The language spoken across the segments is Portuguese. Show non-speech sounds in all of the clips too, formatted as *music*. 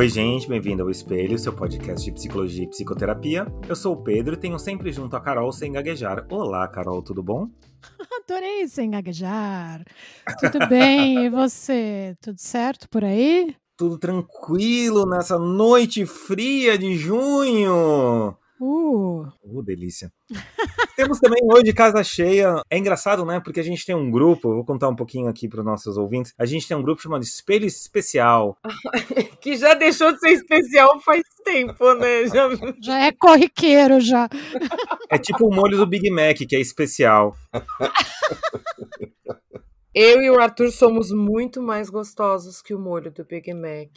Oi, gente, bem-vindo ao Espelho, seu podcast de psicologia e psicoterapia. Eu sou o Pedro e tenho sempre junto a Carol sem gaguejar. Olá, Carol, tudo bom? *laughs* Adorei sem gaguejar. Tudo bem, e você? Tudo certo por aí? Tudo tranquilo nessa noite fria de junho. Uh. Uh, delícia. Temos também hoje casa cheia. É engraçado, né? Porque a gente tem um grupo, vou contar um pouquinho aqui para os nossos ouvintes. A gente tem um grupo chamado Espelho Especial. *laughs* que já deixou de ser especial faz tempo, né? Já, *laughs* já é corriqueiro já. É tipo o molho do Big Mac, que é especial. *laughs* Eu e o Arthur somos muito mais gostosos que o molho do Big Mac.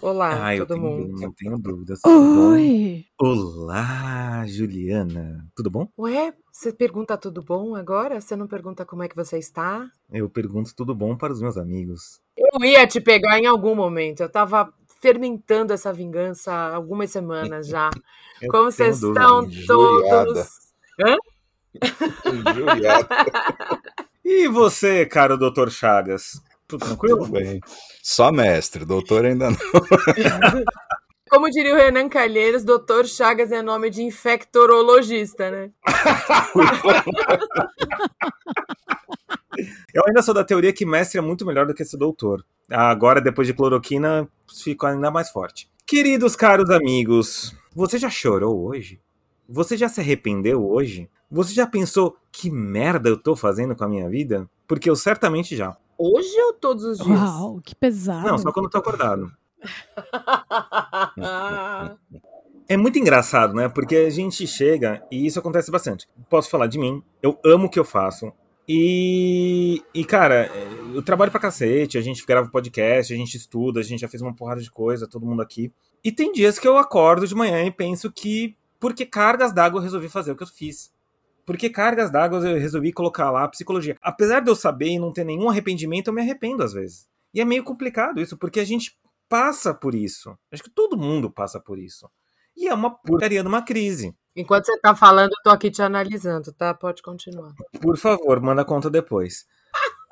Olá, ah, todo eu mundo. Tenho, não tenho dúvidas. Oi! Olá, Juliana. Tudo bom? Ué, você pergunta tudo bom agora? Você não pergunta como é que você está? Eu pergunto tudo bom para os meus amigos. Eu ia te pegar em algum momento. Eu tava fermentando essa vingança há algumas semanas já. *laughs* como vocês estão todos. Hã? *laughs* Injuriada. *laughs* E você, cara doutor Chagas? Tudo tranquilo? Tudo bem. Só mestre, doutor ainda não. *laughs* Como diria o Renan Calheiros, doutor Chagas é nome de infectorologista, né? *laughs* Eu ainda sou da teoria que mestre é muito melhor do que esse doutor. Agora, depois de cloroquina, fico ainda mais forte. Queridos caros amigos, você já chorou hoje? Você já se arrependeu hoje? Você já pensou que merda eu tô fazendo com a minha vida? Porque eu certamente já. Hoje ou todos os dias? Uau, que pesado. Não, só quando eu tô acordado. *laughs* é muito engraçado, né? Porque a gente chega e isso acontece bastante. Posso falar de mim, eu amo o que eu faço. E, e, cara, eu trabalho pra cacete, a gente grava podcast, a gente estuda, a gente já fez uma porrada de coisa, todo mundo aqui. E tem dias que eu acordo de manhã e penso que, por que cargas d'água eu resolvi fazer o que eu fiz? Porque cargas d'água eu resolvi colocar lá psicologia. Apesar de eu saber e não ter nenhum arrependimento, eu me arrependo às vezes. E é meio complicado isso, porque a gente passa por isso. Acho que todo mundo passa por isso. E é uma porcaria de uma crise. Enquanto você tá falando, eu tô aqui te analisando, tá? Pode continuar. Por favor, manda conta depois.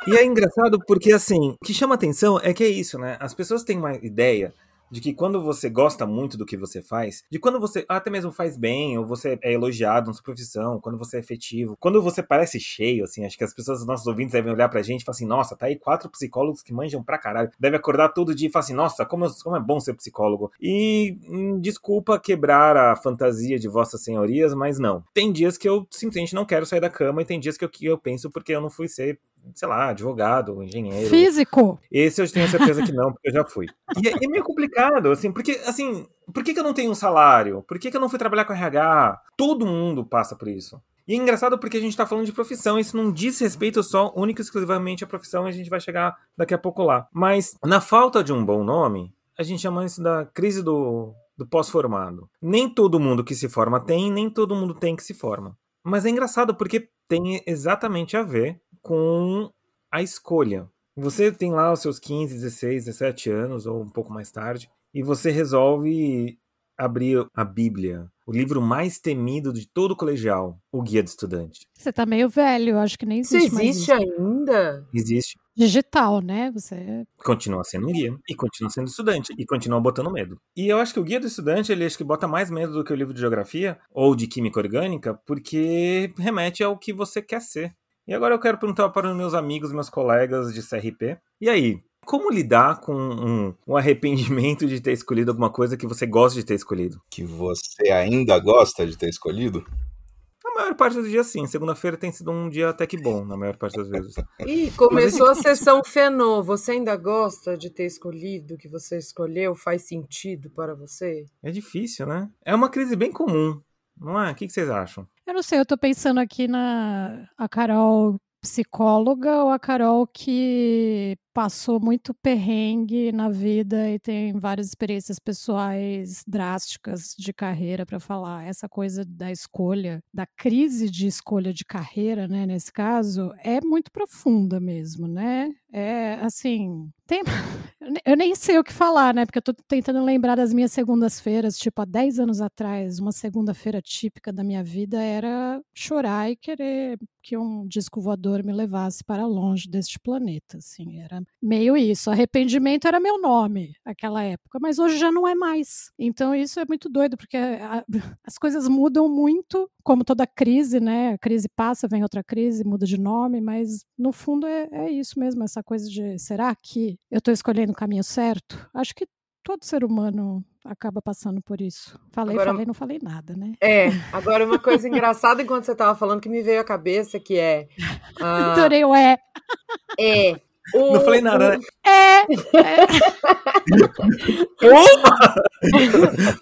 E é engraçado porque, assim, o que chama atenção é que é isso, né? As pessoas têm uma ideia de que quando você gosta muito do que você faz, de quando você até mesmo faz bem, ou você é elogiado na sua profissão, quando você é efetivo, quando você parece cheio, assim, acho que as pessoas, os nossos ouvintes devem olhar pra gente e falar assim, nossa, tá aí quatro psicólogos que manjam pra caralho, deve acordar todo dia e falar assim, nossa, como, como é bom ser psicólogo. E hum, desculpa quebrar a fantasia de vossas senhorias, mas não. Tem dias que eu simplesmente não quero sair da cama e tem dias que eu, que eu penso porque eu não fui ser sei lá, advogado, engenheiro. Físico. Esse eu tenho certeza que não, porque eu já fui. E é, é meio complicado, assim, porque, assim, por que, que eu não tenho um salário? Por que, que eu não fui trabalhar com RH? Todo mundo passa por isso. E é engraçado porque a gente tá falando de profissão, isso não diz respeito só, único e exclusivamente à profissão, e a gente vai chegar daqui a pouco lá. Mas, na falta de um bom nome, a gente chama isso da crise do, do pós-formado. Nem todo mundo que se forma tem, nem todo mundo tem que se forma. Mas é engraçado porque tem exatamente a ver com a escolha. Você tem lá os seus 15, 16, 17 anos, ou um pouco mais tarde, e você resolve abrir a Bíblia, o livro mais temido de todo o colegial, o Guia do Estudante. Você tá meio velho, acho que nem existe. Isso existe ainda? Existe. Digital, né? Você continua sendo um guia e continua sendo estudante e continua botando medo. E eu acho que o Guia do Estudante, ele acho que bota mais medo do que o livro de geografia ou de química orgânica, porque remete ao que você quer ser. E agora eu quero perguntar para os meus amigos, meus colegas de CRP. E aí, como lidar com um, um, arrependimento de ter escolhido alguma coisa que você gosta de ter escolhido? Que você ainda gosta de ter escolhido? Na maior parte dos dias, sim. Segunda-feira tem sido um dia até que bom, na maior parte das vezes. Ih, começou a sessão Fenô. Você ainda gosta de ter escolhido o que você escolheu? Faz sentido para você? É difícil, né? É uma crise bem comum. Não é? O que vocês acham? Eu não sei, eu tô pensando aqui na a Carol psicóloga ou a Carol que passou muito perrengue na vida e tem várias experiências pessoais drásticas de carreira para falar. Essa coisa da escolha, da crise de escolha de carreira, né, nesse caso, é muito profunda mesmo, né? É assim, tem, *laughs* eu nem sei o que falar, né? Porque eu tô tentando lembrar das minhas segundas-feiras. Tipo, há 10 anos atrás, uma segunda-feira típica da minha vida era chorar e querer que um disco voador me levasse para longe deste planeta. Assim, era meio isso. Arrependimento era meu nome naquela época, mas hoje já não é mais. Então isso é muito doido, porque a, *laughs* as coisas mudam muito, como toda crise, né? A crise passa, vem outra crise, muda de nome, mas no fundo é, é isso mesmo, essa coisa de será que eu estou escolhendo o caminho certo? Acho que todo ser humano acaba passando por isso. Falei, agora, falei, não falei nada, né? É, agora uma coisa engraçada enquanto você estava falando que me veio à cabeça que é. Uh, *laughs* Adorei o é. É. O, não falei nada, né? É. é.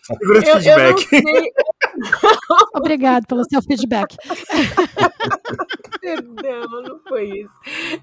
Segura esse feedback. *laughs* Obrigado pelo seu feedback. Perdão, não foi isso.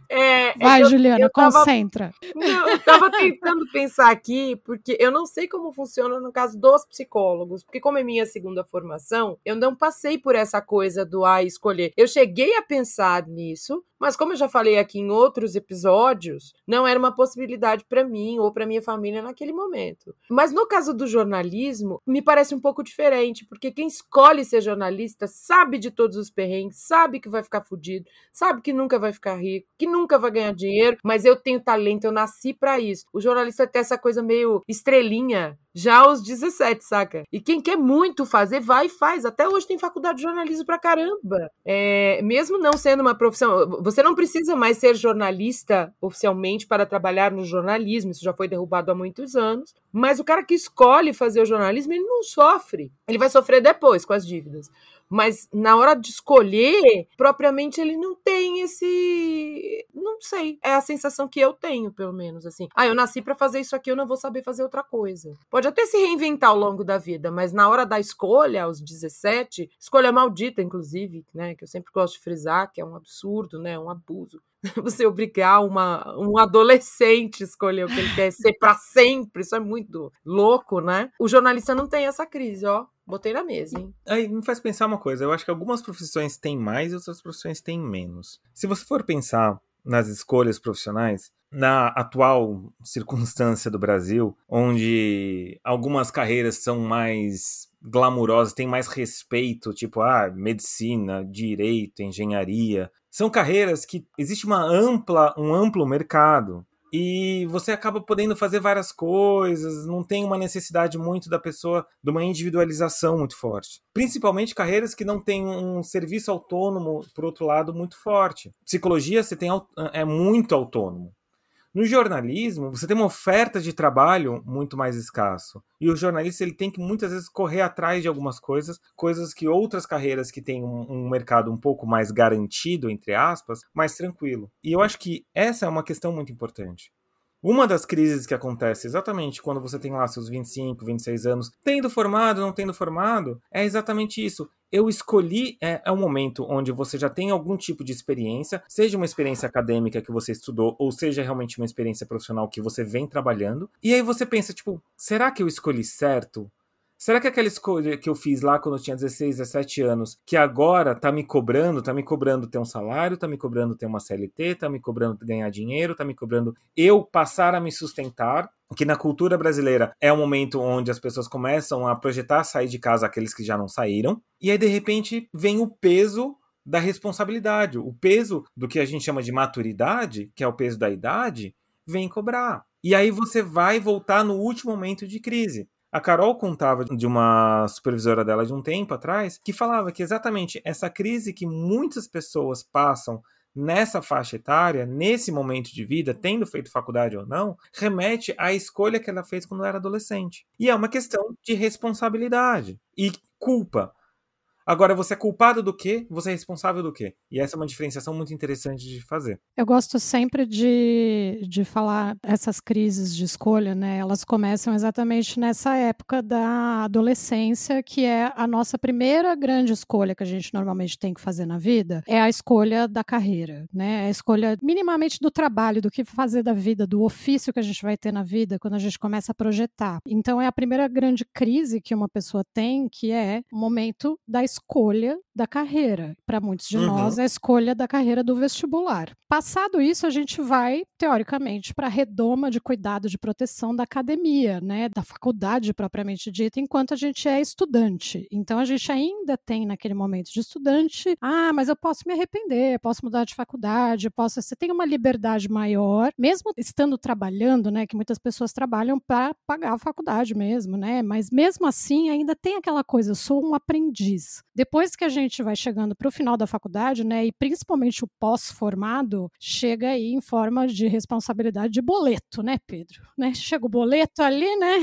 É, é Vai, eu, Juliana, eu tava, concentra. Não, eu estava tentando pensar aqui, porque eu não sei como funciona no caso dos psicólogos, porque como é minha segunda formação, eu não passei por essa coisa do a ah, escolher. Eu cheguei a pensar nisso, mas como eu já falei aqui em outros episódios, não era uma possibilidade para mim ou para minha família naquele momento. Mas no caso do jornalismo, me parece um pouco diferente, porque quem escolhe ser jornalista sabe de todos os perrengues, sabe que vai ficar fudido, sabe que nunca vai ficar rico, que nunca vai ganhar dinheiro, mas eu tenho talento, eu nasci para isso. O jornalista tem essa coisa meio estrelinha, já aos 17, saca? E quem quer muito fazer, vai e faz. Até hoje tem faculdade de jornalismo pra caramba. É, mesmo não sendo uma profissão, você não precisa mais ser jornalista oficialmente para trabalhar no jornalismo, isso já foi derrubado há muitos anos. Mas o cara que escolhe fazer o jornalismo, ele não sofre. Ele vai sofrer depois com as dívidas mas na hora de escolher, propriamente ele não tem esse, não sei, é a sensação que eu tenho, pelo menos assim. Ah, eu nasci para fazer isso aqui, eu não vou saber fazer outra coisa. Pode até se reinventar ao longo da vida, mas na hora da escolha, aos 17, escolha maldita inclusive, né, que eu sempre gosto de frisar, que é um absurdo, né, um abuso *laughs* você obrigar uma, um adolescente a escolher o que ele quer ser para sempre, isso é muito louco, né? O jornalista não tem essa crise, ó. Botei na mesa, hein? Aí me faz pensar uma coisa. Eu acho que algumas profissões têm mais e outras profissões têm menos. Se você for pensar nas escolhas profissionais, na atual circunstância do Brasil, onde algumas carreiras são mais glamourosas, têm mais respeito, tipo, ah, medicina, direito, engenharia, são carreiras que existe uma ampla, um amplo mercado e você acaba podendo fazer várias coisas, não tem uma necessidade muito da pessoa de uma individualização muito forte. Principalmente carreiras que não têm um serviço autônomo, por outro lado, muito forte. Psicologia você tem é muito autônomo. No jornalismo, você tem uma oferta de trabalho muito mais escasso. E o jornalista ele tem que muitas vezes correr atrás de algumas coisas, coisas que outras carreiras que têm um, um mercado um pouco mais garantido, entre aspas, mais tranquilo. E eu acho que essa é uma questão muito importante. Uma das crises que acontece exatamente quando você tem lá seus 25, 26 anos, tendo formado, não tendo formado, é exatamente isso. Eu escolhi é, é um momento onde você já tem algum tipo de experiência, seja uma experiência acadêmica que você estudou, ou seja realmente uma experiência profissional que você vem trabalhando. E aí você pensa, tipo, será que eu escolhi certo? Será que aquela escolha que eu fiz lá quando eu tinha 16, 17 anos, que agora tá me cobrando, tá me cobrando ter um salário, tá me cobrando ter uma CLT, tá me cobrando ganhar dinheiro, tá me cobrando eu passar a me sustentar, que na cultura brasileira é um momento onde as pessoas começam a projetar sair de casa aqueles que já não saíram, e aí de repente vem o peso da responsabilidade, o peso do que a gente chama de maturidade, que é o peso da idade, vem cobrar. E aí você vai voltar no último momento de crise. A Carol contava de uma supervisora dela de um tempo atrás que falava que exatamente essa crise que muitas pessoas passam nessa faixa etária, nesse momento de vida, tendo feito faculdade ou não, remete à escolha que ela fez quando era adolescente. E é uma questão de responsabilidade e culpa. Agora, você é culpado do quê? Você é responsável do quê? E essa é uma diferenciação muito interessante de fazer. Eu gosto sempre de, de falar essas crises de escolha, né? Elas começam exatamente nessa época da adolescência, que é a nossa primeira grande escolha que a gente normalmente tem que fazer na vida, é a escolha da carreira, né? É a escolha minimamente do trabalho, do que fazer da vida, do ofício que a gente vai ter na vida quando a gente começa a projetar. Então, é a primeira grande crise que uma pessoa tem, que é o momento da escolha escolha da carreira. Para muitos de Uhum. nós, é a escolha da carreira do vestibular. Passado isso, a gente vai, teoricamente, para a redoma de cuidado de proteção da academia, né, da faculdade propriamente dita, enquanto a gente é estudante. Então, a gente ainda tem, naquele momento de estudante, ah, mas eu posso me arrepender, posso mudar de faculdade, posso. Você tem uma liberdade maior, mesmo estando trabalhando, né, que muitas pessoas trabalham para pagar a faculdade mesmo, né, mas mesmo assim ainda tem aquela coisa, eu sou um aprendiz. Depois que a gente vai chegando para o final da faculdade, né, e principalmente o pós-formado, chega aí em forma de responsabilidade de boleto, né, Pedro? Né? Chega o boleto ali, né,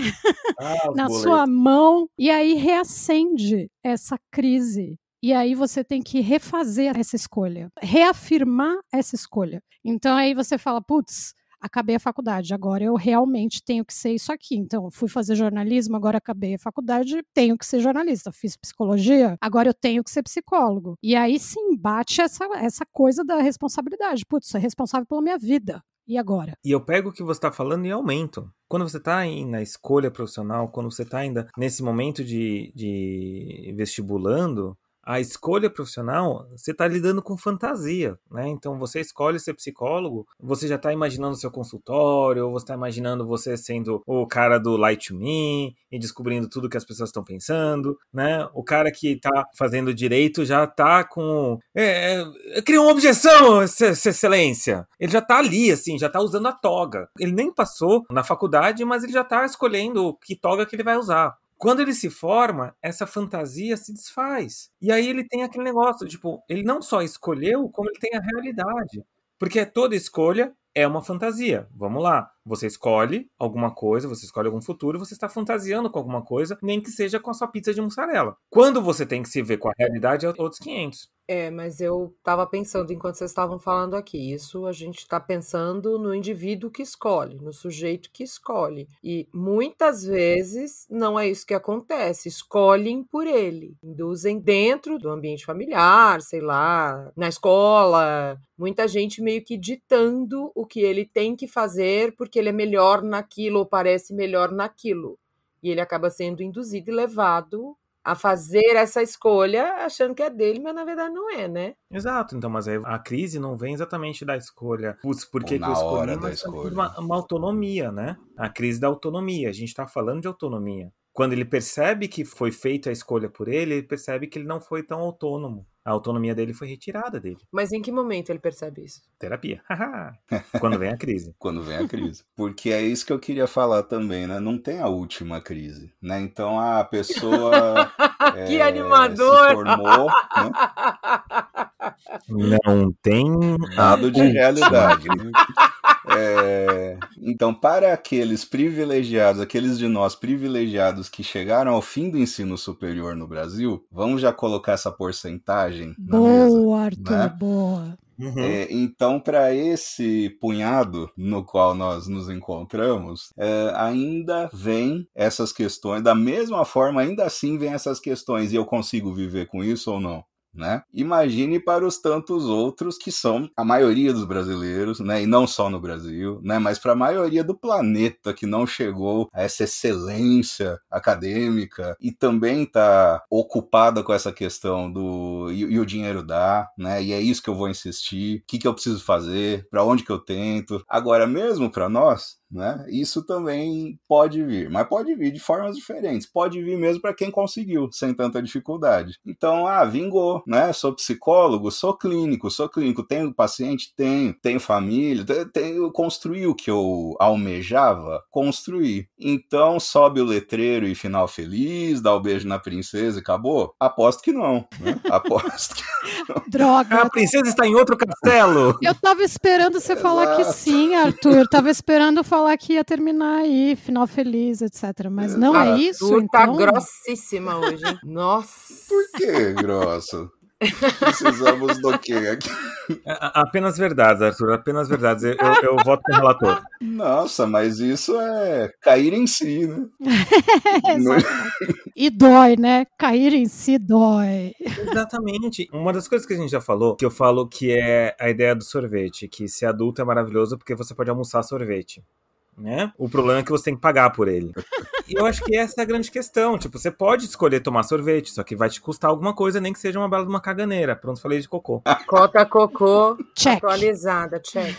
Ah, *laughs* na boletos. sua mão, e aí reacende essa crise. E aí você tem que refazer essa escolha, reafirmar essa escolha. Então aí você fala, putz, acabei a faculdade, agora eu realmente tenho que ser isso aqui. Então, fui fazer jornalismo, agora acabei a faculdade, tenho que ser jornalista. Fiz psicologia, agora eu tenho que ser psicólogo. E aí sim bate essa, essa coisa da responsabilidade. Putz, sou responsável pela minha vida. E agora? E eu pego o que você está falando e aumento. Quando você está na escolha profissional, quando você está ainda nesse momento de, de vestibulando, a escolha profissional, você está lidando com fantasia, né? Então você escolhe ser psicólogo, você já está imaginando seu consultório, você está imaginando você sendo o cara do Light to Me e descobrindo tudo que as pessoas estão pensando, né? O cara que está fazendo direito já está com. É, é, cria uma objeção, Ex- excelência. Ele já está ali, assim, já está usando a toga. Ele nem passou na faculdade, mas ele já está escolhendo que toga que ele vai usar. Quando ele se forma, essa fantasia se desfaz. E aí ele tem aquele negócio, tipo, ele não só escolheu, como ele tem a realidade. Porque toda escolha é uma fantasia. Vamos lá. Você escolhe alguma coisa, você escolhe algum futuro, você está fantasiando com alguma coisa, nem que seja com a sua pizza de mussarela. Quando você tem que se ver com a realidade, é outros 500. É, mas eu tava pensando enquanto vocês estavam falando aqui. Isso a gente tá pensando no indivíduo que escolhe, no sujeito que escolhe. E muitas vezes não é isso que acontece. Escolhem por ele, induzem dentro do ambiente familiar, sei lá, na escola. Muita gente meio que ditando o que ele tem que fazer porque ele é melhor naquilo ou parece melhor naquilo. E ele acaba sendo induzido e levado a fazer essa escolha achando que é dele, mas na verdade não é, né? Exato, então, mas aí a crise não vem exatamente da escolha. Putz, por que, que eu escolhi? Mas escolha. uma, uma autonomia, né? A crise da autonomia. A gente tá falando de autonomia. Quando ele percebe que foi feita a escolha por ele, ele percebe que ele não foi tão autônomo. A autonomia dele foi retirada dele. Mas em que momento ele percebe isso? Terapia. *laughs* Quando vem a crise. *laughs* Quando vem a crise. Porque é isso que eu queria falar também, né? Não tem a última crise, né? Então a pessoa *laughs* que é, animador! se formou, né? Não tem Dado de realidade. É, então, para aqueles privilegiados, aqueles de nós privilegiados que chegaram ao fim do ensino superior no Brasil, vamos já colocar essa porcentagem na mesa. Boa, Arthur, né? boa. Uhum. É, então, para esse punhado no qual nós nos encontramos, é, ainda vem essas questões, da mesma forma, ainda assim vem essas questões, e eu consigo viver com isso ou não? Né? Imagine para os tantos outros que são a maioria dos brasileiros, né? e não só no Brasil, né? mas para a maioria do planeta que não chegou a essa excelência acadêmica e também está ocupada com essa questão do e, e o dinheiro dá, né? e é isso que eu vou insistir, o que, que eu preciso fazer, para onde que eu tento. Agora, mesmo para nós, né? Isso também pode vir, mas pode vir de formas diferentes. Pode vir mesmo para quem conseguiu, sem tanta dificuldade. Então, ah, vingou, né? Sou psicólogo, sou clínico, sou clínico, tenho paciente, tenho, tenho família, tenho, construí o que eu almejava, construí. Então, sobe o letreiro e final feliz, dá o beijo na princesa e acabou? Aposto que não, né? *laughs* Aposto que Droga. A princesa está em outro castelo. Eu tava esperando você falar que Exato. sim, Arthur. Tava esperando falar que ia terminar aí, final feliz, etc. Mas não é Arthur isso, tá então. grossíssima hoje, hein? *laughs* Nossa! Por que, grosso? Precisamos do quê aqui? A- Apenas verdades, Arthur. Apenas verdades. Eu, eu, eu voto com o relator. Nossa, mas isso é cair em si, né? *laughs* Não- E dói, né? Cair em si dói. Exatamente. Uma das coisas que a gente já falou, que eu falo que é a ideia do sorvete, que ser adulto é maravilhoso porque você pode almoçar sorvete. Né? O problema é que você tem que pagar por ele. E eu acho que essa é a grande questão. Tipo, você pode escolher tomar sorvete, só que vai te custar alguma coisa, nem que seja uma bela de uma caganeira. Pronto, falei de cocô. Cota cocô Check. atualizada, check.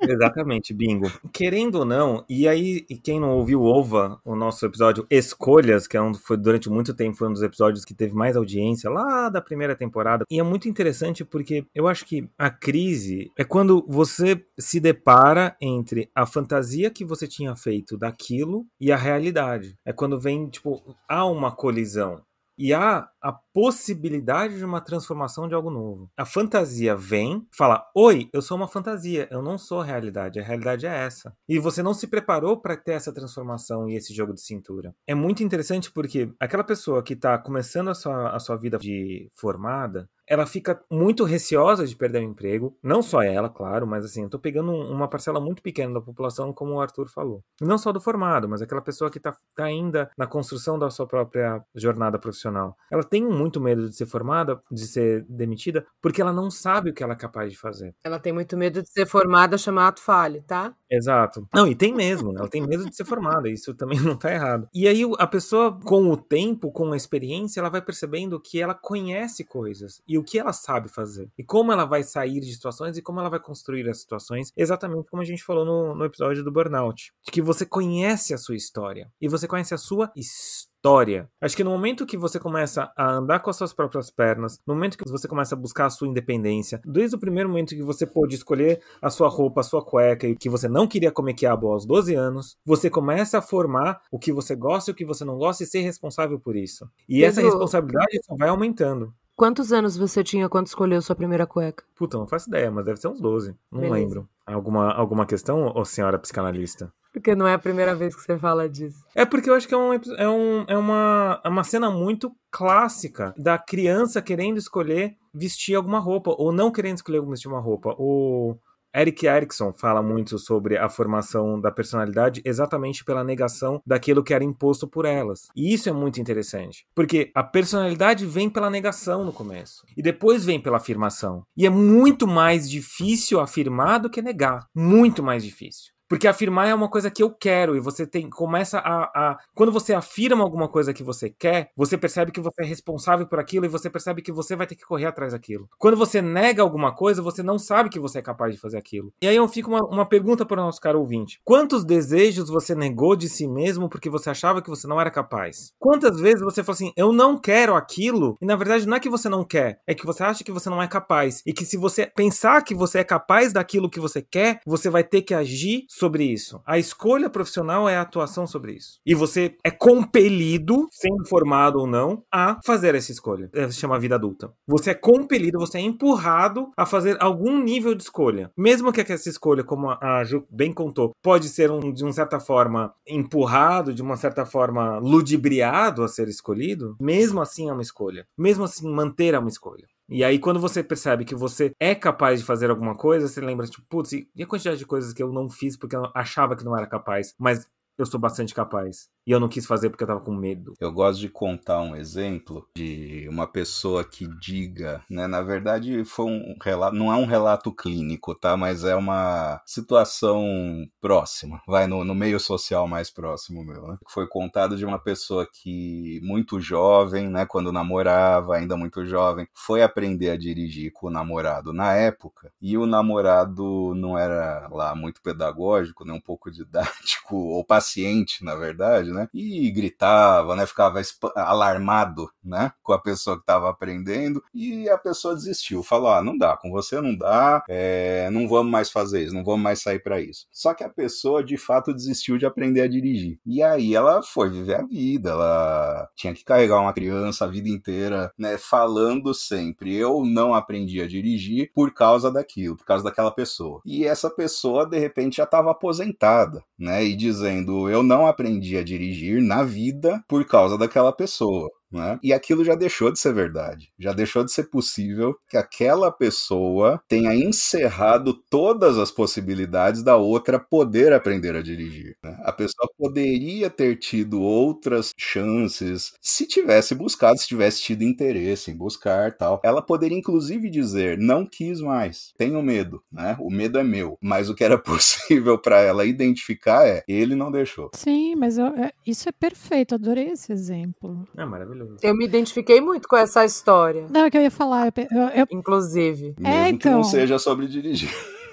Exatamente, bingo. Querendo ou não, e aí, e quem não ouviu Ova, o nosso episódio Escolhas, que é um, foi durante muito tempo foi um dos episódios que teve mais audiência lá da primeira temporada. E é muito interessante porque eu acho que a crise é quando você se depara entre a fantasia que você tinha feito daquilo e a realidade. É quando vem, tipo, há uma colisão. E há a possibilidade de uma transformação de algo novo. A fantasia vem, fala: Oi, eu sou uma fantasia, eu não sou a realidade, a realidade é essa. E você não se preparou para ter essa transformação e esse jogo de cintura. É muito interessante porque aquela pessoa que está começando a sua, a sua vida de formada, ela fica muito receosa de perder o emprego. Não só ela, claro, mas assim, eu tô pegando um- uma parcela muito pequena da população, como o Arthur falou. Não só do formado, mas aquela pessoa que tá, tá ainda na construção da sua própria jornada profissional. Ela tem muito medo de ser formada, de ser demitida, porque ela não sabe o que ela é capaz de fazer. Ela tem muito medo de ser formada, chama ato falho, tá? Exato. Não, e tem mesmo, ela tem medo de ser formada, *laughs* isso também não tá errado. E aí a pessoa, com o tempo, com a experiência, ela vai percebendo que ela conhece coisas e o que ela sabe fazer. E como ela vai sair de situações e como ela vai construir as situações, exatamente como a gente falou no, no episódio do Burnout. De que você conhece a sua história e você conhece a sua história. Acho que no momento que você começa a andar com as suas próprias pernas, no momento que você começa a buscar a sua independência, desde o primeiro momento que você pôde escolher a sua roupa, a sua cueca e que você não queria comer quiabo aos 12 anos, você começa a formar o que você gosta e o que você não gosta e ser responsável por isso. E essa Pedro- responsabilidade só vai aumentando. Quantos anos você tinha quando escolheu sua primeira cueca? Puta, não faço ideia, mas deve ser uns 12. Não Beleza. lembro. Alguma, alguma questão, ô senhora psicanalista? Porque não é a primeira vez que você fala disso. É porque eu acho que é, um, é, um, é uma, é uma cena muito clássica da criança querendo escolher vestir alguma roupa, ou não querendo escolher vestir uma roupa. O Eric Erickson fala muito sobre a formação da personalidade exatamente pela negação daquilo que era imposto por elas. E isso é muito interessante, porque a personalidade vem pela negação no começo, e depois vem pela afirmação. E é muito mais difícil afirmar do que negar. Muito mais difícil. Porque afirmar é uma coisa que eu quero e você tem começa a, a quando você afirma alguma coisa que você quer, você percebe que você é responsável por aquilo e você percebe que você vai ter que correr atrás daquilo. Quando você nega alguma coisa, você não sabe que você é capaz de fazer aquilo. E aí eu fico uma, uma pergunta para o nosso caro ouvinte: quantos desejos você negou de si mesmo porque você achava que você não era capaz? Quantas vezes você falou assim, eu não quero aquilo e na verdade não é que você não quer, é que você acha que você não é capaz e que se você pensar que você é capaz daquilo que você quer, você vai ter que agir sobre isso. A escolha profissional é a atuação sobre isso. E você é compelido, sendo formado ou não, a fazer essa escolha. É, se chama vida adulta. Você é compelido, você é empurrado a fazer algum nível de escolha. Mesmo que essa escolha, como a Ju bem contou, pode ser um, de uma certa forma empurrado, de uma certa forma ludibriado a ser escolhido, mesmo assim é uma escolha. Mesmo assim, manter é uma escolha. E aí, quando você percebe que você é capaz de fazer alguma coisa, você lembra, tipo, putz, e a quantidade de coisas que eu não fiz porque eu achava que não era capaz, mas eu sou bastante capaz. E eu não quis fazer porque eu tava com medo. Eu gosto de contar um exemplo de uma pessoa que diga, né? Na verdade, foi um relato, não é um relato clínico, tá? Mas é uma situação próxima, vai no, no meio social mais próximo meu, né? Foi contado de uma pessoa que muito jovem, né? Quando namorava, ainda muito jovem, foi aprender a dirigir com o namorado na época e o namorado não era lá muito pedagógico, né? Um pouco didático ou paciente, na verdade, né? E gritava, né? Ficava alarmado, né? Com a pessoa que estava aprendendo e a pessoa desistiu. Falou: ah, não dá, com você não dá, é, não vamos mais fazer isso, não vamos mais sair para isso. Só que a pessoa de fato desistiu de aprender a dirigir. E aí ela foi viver a vida, ela tinha que carregar uma criança a vida inteira, né? Falando sempre: eu não aprendi a dirigir por causa daquilo, por causa daquela pessoa. E essa pessoa, de repente, já estava aposentada, né? E dizendo: eu não aprendi a dirigir na vida por causa daquela pessoa. Né? E aquilo já deixou de ser verdade. Já deixou de ser possível que aquela pessoa tenha encerrado todas as possibilidades da outra poder aprender a dirigir. Né? A pessoa poderia ter tido outras chances se tivesse buscado, se tivesse tido interesse em buscar tal. Ela poderia inclusive dizer: não quis mais, tenho medo, né? O medo é meu. Mas o que era *laughs* possível para ela identificar é: ele não deixou. Sim, mas eu, é, isso é perfeito. Adorei esse exemplo. É maravilhoso. Eu me identifiquei muito com essa história. Não, é que eu ia falar. Eu, eu... Inclusive. Mesmo é, então... que não seja sobre dirigir.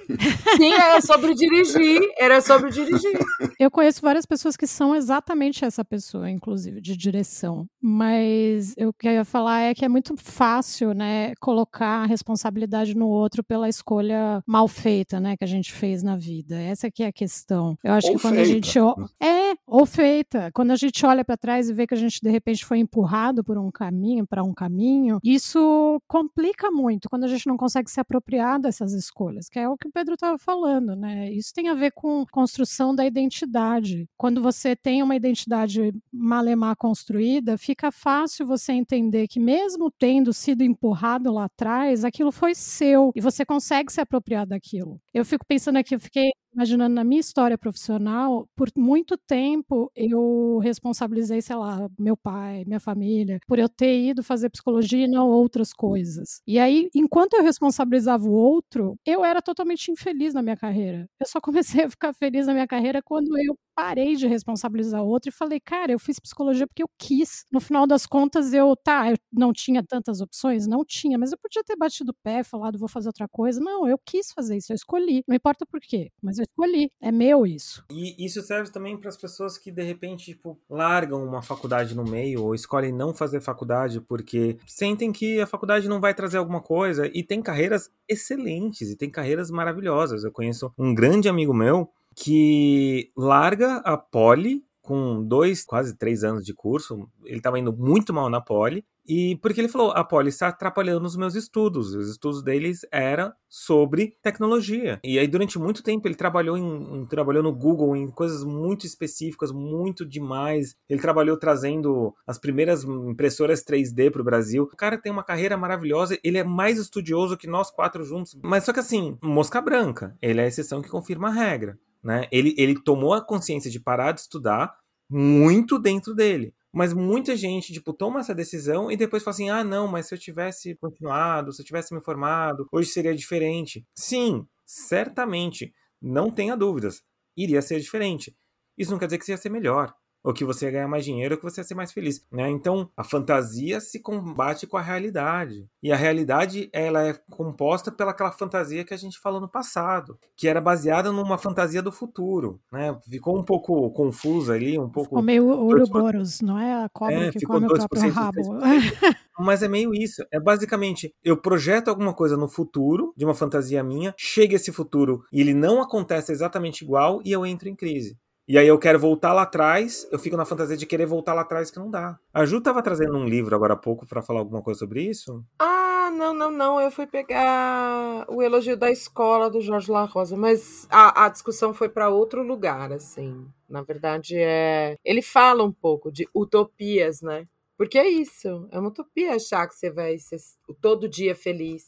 *laughs* Sim, era sobre dirigir, era sobre dirigir. Eu conheço várias pessoas que são exatamente essa pessoa, inclusive, de direção. Mas o que eu ia falar é que é muito fácil, né, colocar a responsabilidade no outro pela escolha mal feita, né, que a gente fez na vida. Essa que é a questão. Eu acho ou que quando feita. a gente é ou feita, quando a gente olha para trás e vê que a gente de repente foi empurrado por um caminho, para um caminho, isso complica muito quando a gente não consegue se apropriar dessas escolhas, que é o que Pedro estava falando, né? Isso tem a ver com construção da identidade. Quando você tem uma identidade malemar construída, fica fácil você entender que mesmo tendo sido empurrado lá atrás, aquilo foi seu e você consegue se apropriar daquilo. Eu fico pensando aqui, eu fiquei imaginando na minha história profissional, por muito tempo eu responsabilizei, sei lá, meu pai, minha família, por eu ter ido fazer psicologia e não outras coisas. E aí, enquanto eu responsabilizava o outro, eu era totalmente infeliz na minha carreira. Eu só *laughs* comecei a ficar feliz na minha carreira quando eu parei de responsabilizar o outro e falei, cara, eu fiz psicologia porque eu quis. No final das contas, eu, tá, eu não tinha tantas opções? Não tinha, mas eu podia ter batido o pé, falado, vou fazer outra coisa. Não, eu quis fazer isso, eu escolhi. Não importa por quê, mas eu escolhi. É meu isso. E isso serve também para as pessoas que, de repente, tipo, largam uma faculdade no meio ou escolhem não fazer faculdade porque sentem que a faculdade não vai trazer alguma coisa e tem carreiras excelentes e tem carreiras maravilhosas. Eu conheço um grande amigo meu que larga a Poli com dois, quase três anos de curso. Ele estava indo muito mal na Poli. E porque ele falou, a Poli está atrapalhando os meus estudos. Os estudos deles eram sobre tecnologia. E aí, durante muito tempo, ele trabalhou, em, trabalhou no Google em coisas muito específicas, muito demais. Ele trabalhou trazendo as primeiras impressoras 3D para o Brasil. O cara tem uma carreira maravilhosa, ele é mais estudioso que nós quatro juntos. Mas só que assim, mosca branca. Ele é a exceção que confirma a regra. Né? Ele, ele tomou a consciência de parar de estudar muito dentro dele. Mas muita gente, tipo, toma essa decisão e depois fala assim: ah, não, mas se eu tivesse continuado, se eu tivesse me formado, hoje seria diferente. Sim, certamente, não tenha dúvidas, iria ser diferente. Isso não quer dizer que ia ser melhor ou que você ia ganhar mais dinheiro, ou que você ia ser mais feliz, né? Então, a fantasia se combate com a realidade. E a realidade, ela é composta pela aquela fantasia que a gente falou no passado, que era baseada numa fantasia do futuro, né? Ficou um pouco confuso ali, um pouco... Ficou meio Ouroboros, não é a cobra é, que come o próprio rabo. *laughs* Mas é meio isso. É basicamente, eu projeto alguma coisa no futuro, de uma fantasia minha, chega esse futuro e ele não acontece exatamente igual e eu entro em crise. E aí eu quero voltar lá atrás, eu fico na fantasia de querer voltar lá atrás que não dá. A Ju tava trazendo um livro agora há pouco para falar alguma coisa sobre isso? Ah, não, não, não. Eu fui pegar o elogio da escola do Jorge La Rosa, mas a, a discussão foi para outro lugar, assim. Na verdade, é. Ele fala um pouco de utopias, né? Porque é isso. É uma utopia achar que você vai ser todo dia feliz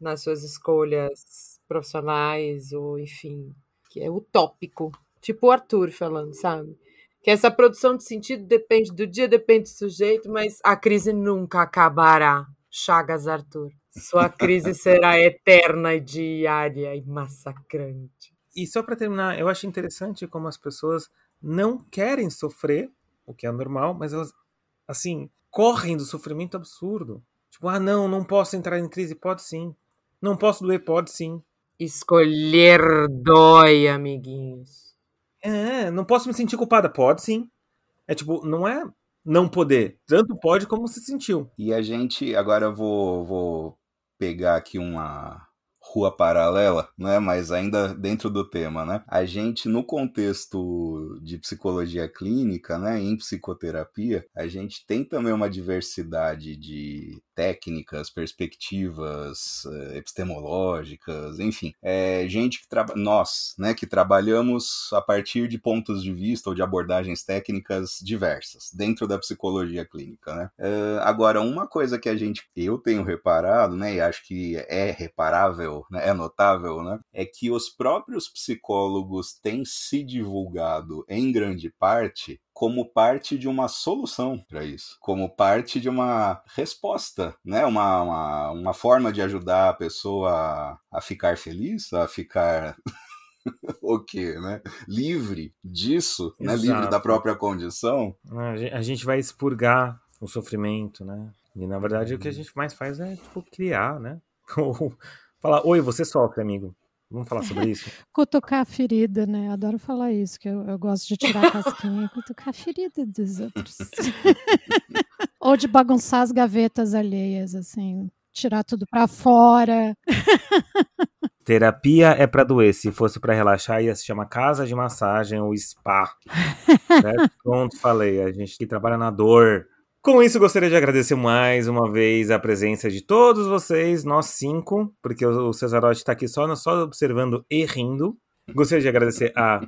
nas suas escolhas profissionais, ou enfim, que é utópico. Tipo o Arthur falando, sabe? Que essa produção de sentido depende do dia, depende do sujeito, mas a crise nunca acabará. Chagas Arthur. Sua crise *laughs* será eterna e diária e massacrante. E só para terminar, eu acho interessante como as pessoas não querem sofrer, o que é normal, mas elas, assim, correm do sofrimento absurdo. Tipo, ah, não, não posso entrar em crise. Pode sim. Não posso doer. Pode sim. Escolher dói, amiguinhos. É, não posso me sentir culpada. Pode sim. É tipo, não é não poder. Tanto pode como se sentiu. E a gente, agora eu vou, vou pegar aqui uma rua paralela, né? Mas ainda dentro do tema, né? A gente, no contexto de psicologia clínica, né? Em psicoterapia, a gente tem também uma diversidade de técnicas, perspectivas uh, epistemológicas, enfim, é, gente que trabalha, nós, né, que trabalhamos a partir de pontos de vista ou de abordagens técnicas diversas dentro da psicologia clínica, né? Uh, agora, uma coisa que a gente, eu tenho reparado, né, e acho que é reparável, né, é notável, né, é que os próprios psicólogos têm se divulgado em grande parte como parte de uma solução para isso, como parte de uma resposta, né? Uma, uma, uma forma de ajudar a pessoa a ficar feliz, a ficar *laughs* o quê, né? Livre disso, né? Livre da própria condição. A gente vai expurgar o sofrimento, né? E na verdade o que a gente mais faz é tipo criar, né? *laughs* Ou falar, oi, você sofre, amigo. Vamos falar sobre isso? *laughs* cutucar a ferida, né? Adoro falar isso, que eu, eu gosto de tirar a casquinha e cutucar a ferida dos outros. *laughs* Ou de bagunçar as gavetas alheias, assim, tirar tudo para fora. *laughs* Terapia é para doer. Se fosse para relaxar, ia se chama casa de massagem ou spa. né? Pronto, falei. A gente que trabalha na dor. Com isso, gostaria de agradecer mais uma vez a presença de todos vocês, nós cinco, porque o Cesarote está aqui só, só observando e rindo. Gostaria de agradecer a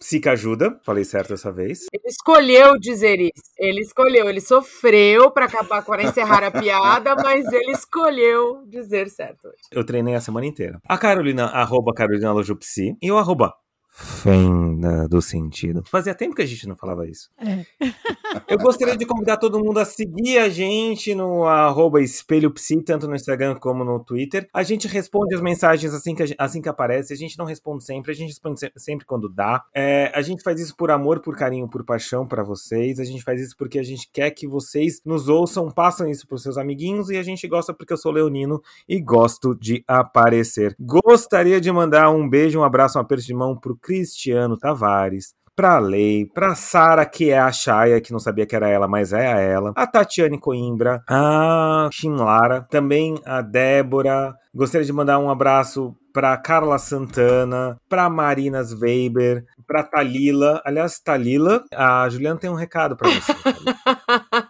Psica Ajuda, falei certo dessa vez. Ele escolheu dizer isso. Ele escolheu, ele sofreu para acabar com encerrar a piada, mas ele escolheu dizer certo. Eu treinei a semana inteira. A Carolina, arroba Carolina Lojupsi, e o arroba Fenda do sentido. Fazia tempo que a gente não falava isso. É. *laughs* Eu gostaria de convidar todo mundo a seguir a gente no arroba Espelho Psi, tanto no Instagram como no Twitter. A gente responde as mensagens assim que, assim que aparece. A gente não responde sempre, a gente responde sempre quando dá. É, a gente faz isso por amor, por carinho, por paixão para vocês. A gente faz isso porque a gente quer que vocês nos ouçam, passam isso pros seus amiguinhos e a gente gosta porque eu sou leonino e gosto de aparecer. Gostaria de mandar um beijo, um abraço, um aperto de mão pro Cristiano Tavares, pra Lei, pra Sara, que é a Chaya, que não sabia que era ela, mas é a ela, a Tatiane Coimbra, a Shinlara, também a Débora. Gostaria de mandar um abraço para Carla Santana, para Marinas Weber, para Talila. Aliás, Talila, a Juliana tem um recado para você. *laughs*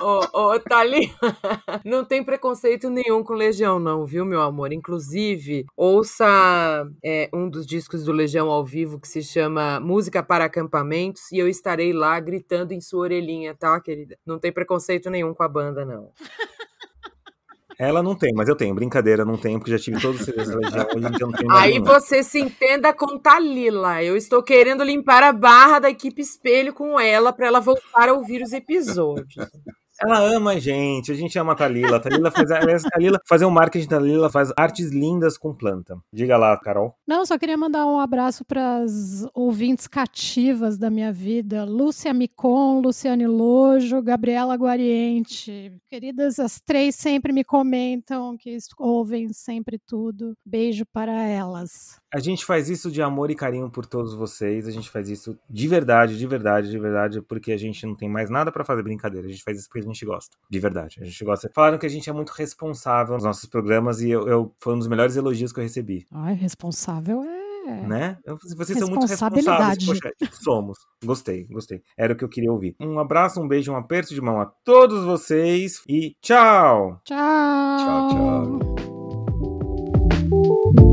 ô, ô, Thalita, *laughs* não tem preconceito nenhum com Legião, não, viu, meu amor? Inclusive, ouça é, um dos discos do Legião ao vivo que se chama Música para Acampamentos e eu estarei lá gritando em sua orelhinha, tá, querida? Não tem preconceito nenhum com a banda, não. *laughs* Ela não tem, mas eu tenho. Brincadeira, não tenho, porque já tive todos os Legião, hoje em dia não tenho Aí você se entenda com Talila. Eu estou querendo limpar a barra da equipe espelho com ela para ela voltar a ouvir os episódios. Ela ama a gente, a gente ama a Thalila. A Thalila faz, aliás, a Thalila, fazer um marketing da Thalila faz artes lindas com planta. Diga lá, Carol. Não, só queria mandar um abraço para as ouvintes cativas da minha vida. Lúcia Micon, Luciane Lojo, Gabriela Guariente. Queridas, as três sempre me comentam que ouvem sempre tudo. Beijo para elas. A gente faz isso de amor e carinho por todos vocês. A gente faz isso de verdade, de verdade, de verdade, porque a gente não tem mais nada para fazer brincadeira. A gente faz isso porque a gente gosta. De verdade. A gente gosta. Falaram que a gente é muito responsável nos nossos programas e eu, eu foi um dos melhores elogios que eu recebi. Ai, responsável é né? Vocês são muito responsáveis. Poxa, *laughs* somos. Gostei, gostei. Era o que eu queria ouvir. Um abraço, um beijo, um aperto de mão a todos vocês e tchau! Tchau! Tchau, tchau.